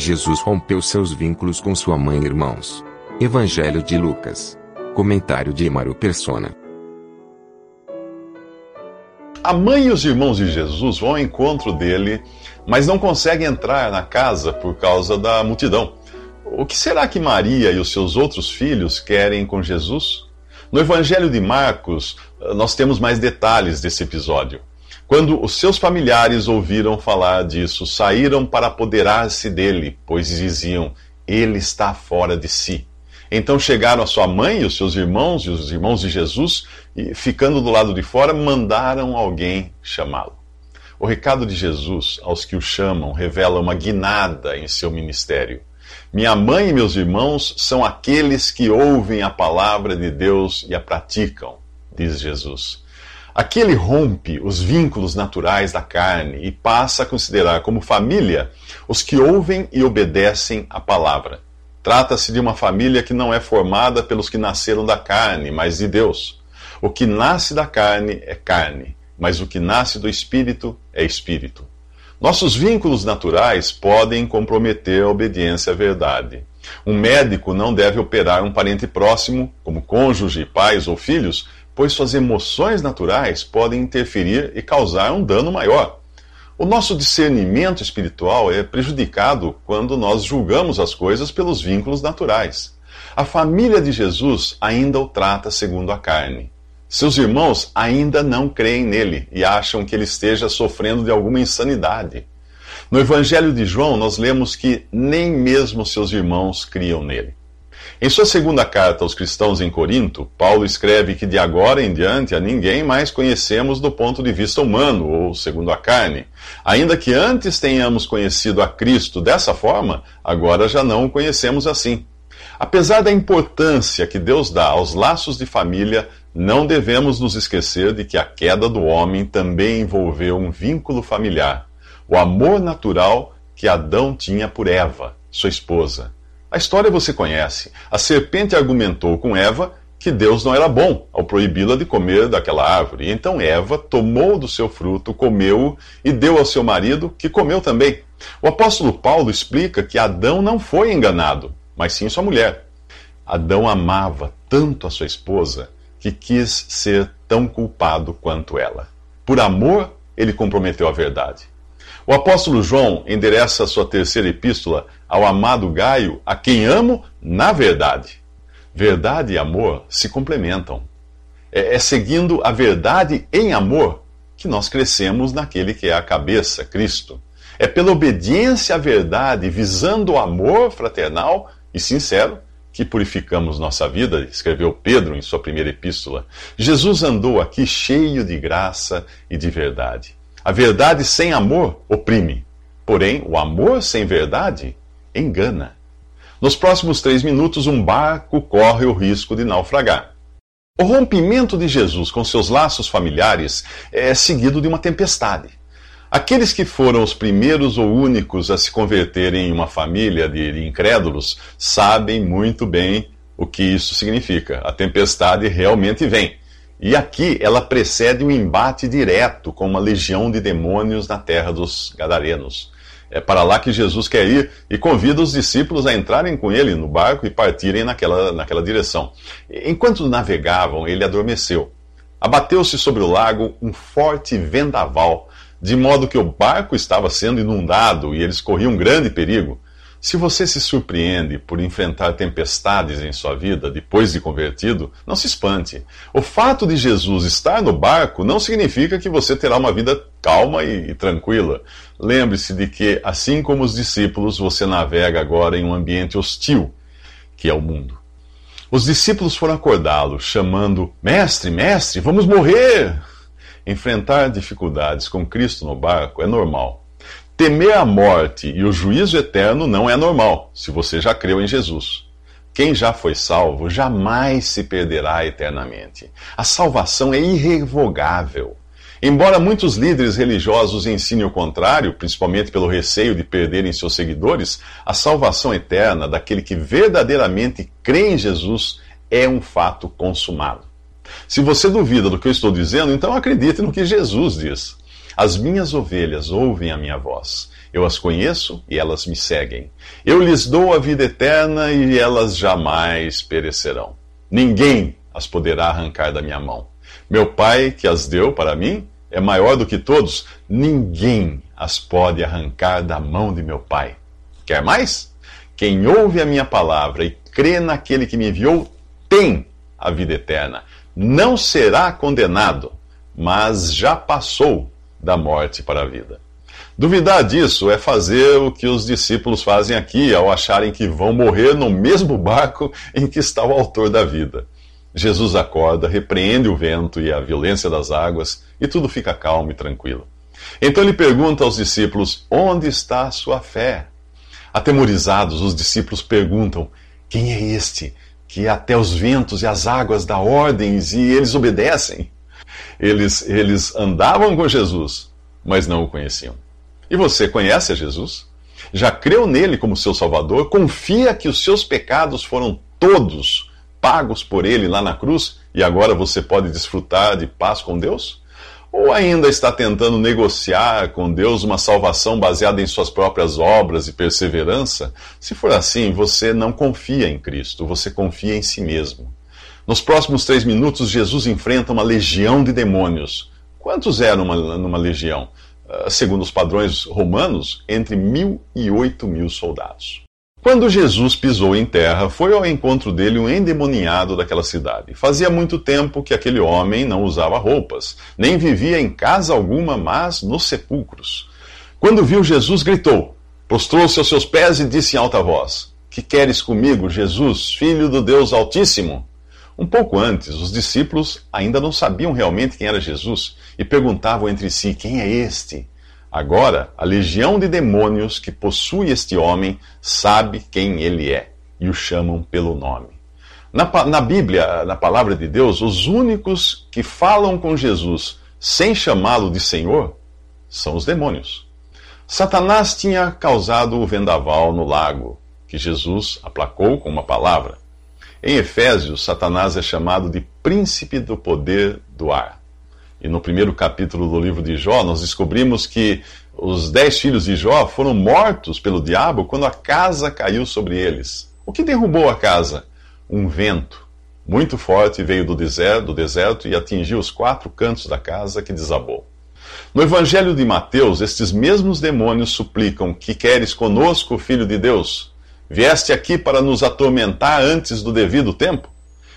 Jesus rompeu seus vínculos com sua mãe e irmãos. Evangelho de Lucas. Comentário de Emaro Persona. A mãe e os irmãos de Jesus vão ao encontro dele, mas não conseguem entrar na casa por causa da multidão. O que será que Maria e os seus outros filhos querem com Jesus? No Evangelho de Marcos, nós temos mais detalhes desse episódio. Quando os seus familiares ouviram falar disso, saíram para apoderar-se dele, pois diziam: Ele está fora de si. Então chegaram a sua mãe e os seus irmãos e os irmãos de Jesus, e ficando do lado de fora, mandaram alguém chamá-lo. O recado de Jesus aos que o chamam revela uma guinada em seu ministério. Minha mãe e meus irmãos são aqueles que ouvem a palavra de Deus e a praticam, diz Jesus. Aqui ele rompe os vínculos naturais da carne e passa a considerar como família os que ouvem e obedecem a palavra. Trata-se de uma família que não é formada pelos que nasceram da carne, mas de Deus. O que nasce da carne é carne, mas o que nasce do espírito é espírito. Nossos vínculos naturais podem comprometer a obediência à verdade. Um médico não deve operar um parente próximo, como cônjuge, pais ou filhos, pois suas emoções naturais podem interferir e causar um dano maior. O nosso discernimento espiritual é prejudicado quando nós julgamos as coisas pelos vínculos naturais. A família de Jesus ainda o trata segundo a carne. Seus irmãos ainda não creem nele e acham que ele esteja sofrendo de alguma insanidade. No Evangelho de João, nós lemos que nem mesmo seus irmãos criam nele. Em sua segunda carta aos cristãos em Corinto, Paulo escreve que de agora em diante a ninguém mais conhecemos do ponto de vista humano, ou segundo a carne. Ainda que antes tenhamos conhecido a Cristo dessa forma, agora já não o conhecemos assim. Apesar da importância que Deus dá aos laços de família, não devemos nos esquecer de que a queda do homem também envolveu um vínculo familiar, o amor natural que Adão tinha por Eva, sua esposa. A história você conhece. A serpente argumentou com Eva que Deus não era bom ao proibi-la de comer daquela árvore. Então Eva tomou do seu fruto, comeu e deu ao seu marido, que comeu também. O apóstolo Paulo explica que Adão não foi enganado, mas sim sua mulher. Adão amava tanto a sua esposa que quis ser tão culpado quanto ela. Por amor, ele comprometeu a verdade. O apóstolo João endereça sua terceira epístola ao amado Gaio, a quem amo na verdade. Verdade e amor se complementam. É, é seguindo a verdade em amor que nós crescemos naquele que é a cabeça, Cristo. É pela obediência à verdade, visando o amor fraternal e sincero, que purificamos nossa vida, escreveu Pedro em sua primeira epístola. Jesus andou aqui cheio de graça e de verdade. A verdade sem amor oprime, porém o amor sem verdade engana. Nos próximos três minutos, um barco corre o risco de naufragar. O rompimento de Jesus com seus laços familiares é seguido de uma tempestade. Aqueles que foram os primeiros ou únicos a se converterem em uma família de incrédulos sabem muito bem o que isso significa. A tempestade realmente vem. E aqui ela precede um embate direto com uma legião de demônios na terra dos Gadarenos. É para lá que Jesus quer ir e convida os discípulos a entrarem com ele no barco e partirem naquela, naquela direção. Enquanto navegavam, ele adormeceu. Abateu-se sobre o lago um forte vendaval de modo que o barco estava sendo inundado e eles corriam grande perigo. Se você se surpreende por enfrentar tempestades em sua vida depois de convertido, não se espante. O fato de Jesus estar no barco não significa que você terá uma vida calma e, e tranquila. Lembre-se de que, assim como os discípulos, você navega agora em um ambiente hostil, que é o mundo. Os discípulos foram acordá-lo, chamando: Mestre, mestre, vamos morrer! enfrentar dificuldades com Cristo no barco é normal. Temer a morte e o juízo eterno não é normal, se você já creu em Jesus. Quem já foi salvo jamais se perderá eternamente. A salvação é irrevogável. Embora muitos líderes religiosos ensinem o contrário, principalmente pelo receio de perderem seus seguidores, a salvação eterna daquele que verdadeiramente crê em Jesus é um fato consumado. Se você duvida do que eu estou dizendo, então acredite no que Jesus diz. As minhas ovelhas ouvem a minha voz. Eu as conheço e elas me seguem. Eu lhes dou a vida eterna e elas jamais perecerão. Ninguém as poderá arrancar da minha mão. Meu Pai, que as deu para mim, é maior do que todos. Ninguém as pode arrancar da mão de meu Pai. Quer mais? Quem ouve a minha palavra e crê naquele que me enviou tem a vida eterna. Não será condenado, mas já passou da morte para a vida. Duvidar disso é fazer o que os discípulos fazem aqui ao acharem que vão morrer no mesmo barco em que está o autor da vida. Jesus acorda, repreende o vento e a violência das águas, e tudo fica calmo e tranquilo. Então ele pergunta aos discípulos: Onde está a sua fé? Atemorizados, os discípulos perguntam: Quem é este que até os ventos e as águas dá ordens e eles obedecem? Eles, eles andavam com Jesus, mas não o conheciam. E você conhece a Jesus? Já creu nele como seu Salvador? Confia que os seus pecados foram todos pagos por ele lá na cruz e agora você pode desfrutar de paz com Deus? Ou ainda está tentando negociar com Deus uma salvação baseada em suas próprias obras e perseverança? Se for assim, você não confia em Cristo, você confia em si mesmo. Nos próximos três minutos, Jesus enfrenta uma legião de demônios. Quantos eram numa, numa legião? Uh, segundo os padrões romanos, entre mil e oito mil soldados. Quando Jesus pisou em terra, foi ao encontro dele um endemoniado daquela cidade. Fazia muito tempo que aquele homem não usava roupas, nem vivia em casa alguma, mas nos sepulcros. Quando viu Jesus, gritou, prostrou-se aos seus pés e disse em alta voz: Que queres comigo, Jesus, filho do Deus Altíssimo? Um pouco antes, os discípulos ainda não sabiam realmente quem era Jesus e perguntavam entre si: Quem é este? Agora, a legião de demônios que possui este homem sabe quem ele é e o chamam pelo nome. Na, na Bíblia, na palavra de Deus, os únicos que falam com Jesus sem chamá-lo de Senhor são os demônios. Satanás tinha causado o vendaval no lago, que Jesus aplacou com uma palavra. Em Efésios, Satanás é chamado de príncipe do poder do ar. E no primeiro capítulo do livro de Jó, nós descobrimos que os dez filhos de Jó foram mortos pelo diabo quando a casa caiu sobre eles. O que derrubou a casa? Um vento muito forte veio do deserto, do deserto e atingiu os quatro cantos da casa que desabou. No Evangelho de Mateus, estes mesmos demônios suplicam: Que queres conosco, filho de Deus? Vieste aqui para nos atormentar antes do devido tempo?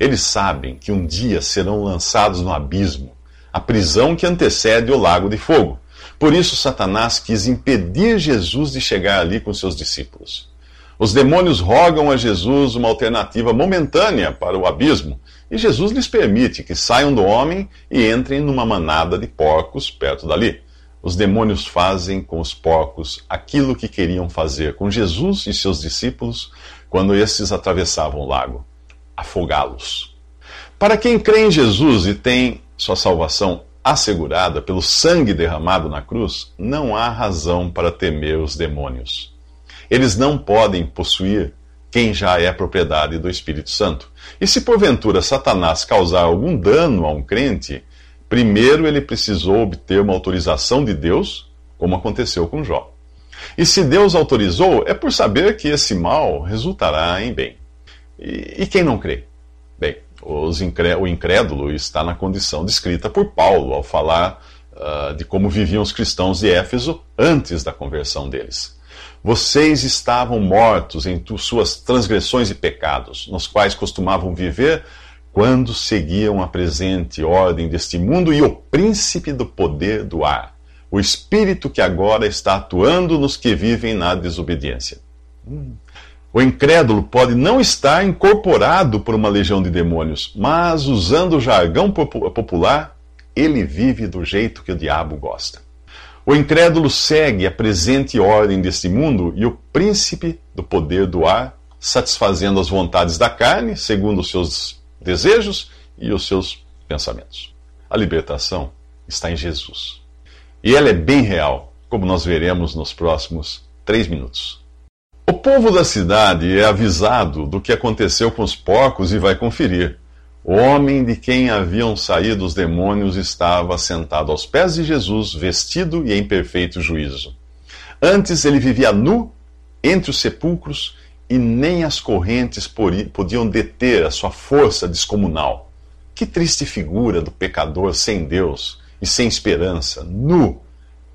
Eles sabem que um dia serão lançados no abismo a prisão que antecede o lago de fogo. Por isso, Satanás quis impedir Jesus de chegar ali com seus discípulos. Os demônios rogam a Jesus uma alternativa momentânea para o abismo, e Jesus lhes permite que saiam do homem e entrem numa manada de porcos perto dali. Os demônios fazem com os porcos aquilo que queriam fazer com Jesus e seus discípulos quando estes atravessavam o lago: afogá-los. Para quem crê em Jesus e tem sua salvação assegurada pelo sangue derramado na cruz, não há razão para temer os demônios. Eles não podem possuir quem já é propriedade do Espírito Santo. E se porventura Satanás causar algum dano a um crente, primeiro ele precisou obter uma autorização de Deus, como aconteceu com Jó. E se Deus autorizou, é por saber que esse mal resultará em bem. E, e quem não crê? Bem, o incrédulo está na condição descrita por Paulo ao falar uh, de como viviam os cristãos de Éfeso antes da conversão deles. Vocês estavam mortos em suas transgressões e pecados, nos quais costumavam viver quando seguiam a presente ordem deste mundo e o príncipe do poder do ar, o espírito que agora está atuando nos que vivem na desobediência. Hum. O incrédulo pode não estar incorporado por uma legião de demônios, mas, usando o jargão popular, ele vive do jeito que o diabo gosta. O incrédulo segue a presente ordem deste mundo e o príncipe do poder do ar, satisfazendo as vontades da carne, segundo os seus desejos e os seus pensamentos. A libertação está em Jesus. E ela é bem real, como nós veremos nos próximos três minutos. O povo da cidade é avisado do que aconteceu com os porcos e vai conferir. O homem de quem haviam saído os demônios estava sentado aos pés de Jesus, vestido e em perfeito juízo. Antes ele vivia nu entre os sepulcros e nem as correntes podiam deter a sua força descomunal. Que triste figura do pecador sem Deus e sem esperança, nu,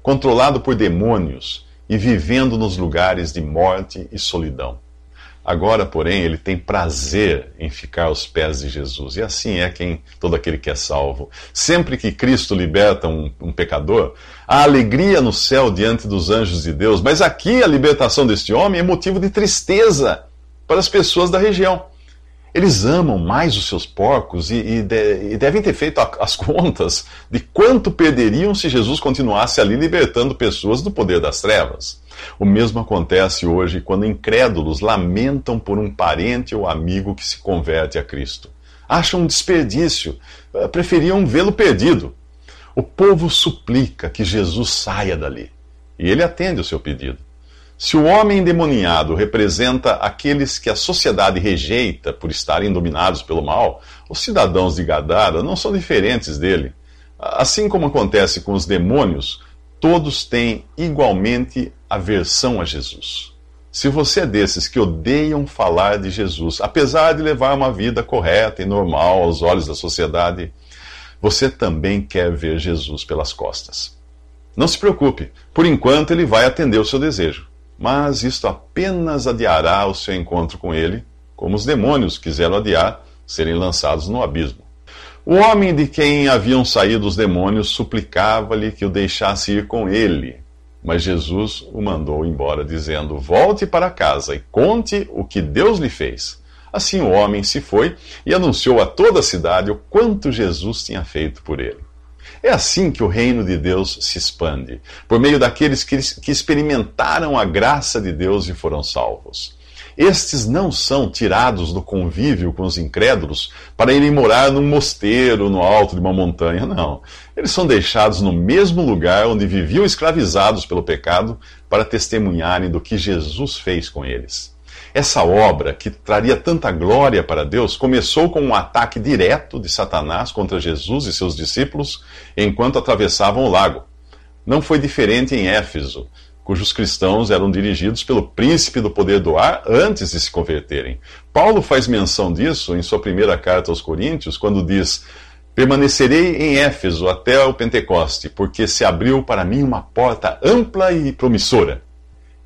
controlado por demônios e vivendo nos lugares de morte e solidão. Agora, porém, ele tem prazer em ficar aos pés de Jesus. E assim é quem todo aquele que é salvo. Sempre que Cristo liberta um, um, pecador, há alegria no céu diante dos anjos de Deus. Mas aqui a libertação deste homem é motivo de tristeza para as pessoas da região. Eles amam mais os seus porcos e, e, de, e, devem ter feito as contas de quanto perderiam se Jesus continuasse ali libertando pessoas do poder das trevas. O mesmo acontece hoje quando incrédulos lamentam por um parente ou amigo que se converte a Cristo. Acham um desperdício, eh, preferiam vê-lo perdido. O povo suplica que Jesus saia dali e ele atende o seu pedido. Se o homem endemoniado representa aqueles que a sociedade rejeita por estarem dominados pelo mal, os cidadãos de Gadara não são diferentes dele. Assim como acontece com os demônios, todos têm igualmente aversão a Jesus. Se você é desses que odeiam falar de Jesus, apesar de levar uma vida correta e normal aos olhos da sociedade, você também quer ver Jesus pelas costas. Não se preocupe, por enquanto ele vai atender o seu desejo mas isto apenas adiará o seu encontro com ele, como os demônios quiseram adiar serem lançados no abismo. O homem de quem haviam saído os demônios suplicava-lhe que o deixasse ir com ele, mas Jesus o mandou embora, dizendo: Volte para casa e conte o que Deus lhe fez. Assim o homem se foi e anunciou a toda a cidade o quanto Jesus tinha feito por ele. É assim que o reino de Deus se expande, por meio daqueles que, que experimentaram a graça de Deus e foram salvos. Estes não são tirados do convívio com os incrédulos para irem morar num mosteiro no alto de uma montanha, não. Eles são deixados no mesmo lugar onde viviam escravizados pelo pecado para testemunharem do que Jesus fez com eles. Essa obra, que traria tanta glória para Deus, começou com um ataque direto de Satanás contra Jesus e seus discípulos enquanto atravessavam o lago. Não foi diferente em Éfeso, cujos cristãos eram dirigidos pelo príncipe do poder do ar antes de se converterem. Paulo faz menção disso em sua primeira carta aos Coríntios, quando diz: Permanecerei em Éfeso até o Pentecoste, porque se abriu para mim uma porta ampla e promissora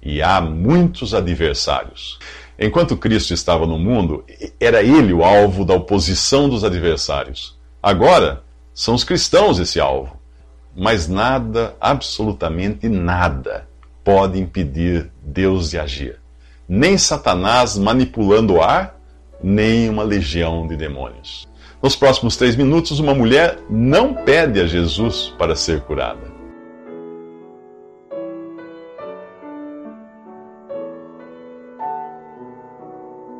e há muitos adversários. Enquanto Cristo estava no mundo, era ele o alvo da oposição dos adversários. Agora, são os cristãos esse alvo. Mas nada, absolutamente nada, pode impedir Deus de agir. Nem Satanás manipulando o ar, nem uma legião de demônios. Nos próximos três minutos, uma mulher não pede a Jesus para ser curada.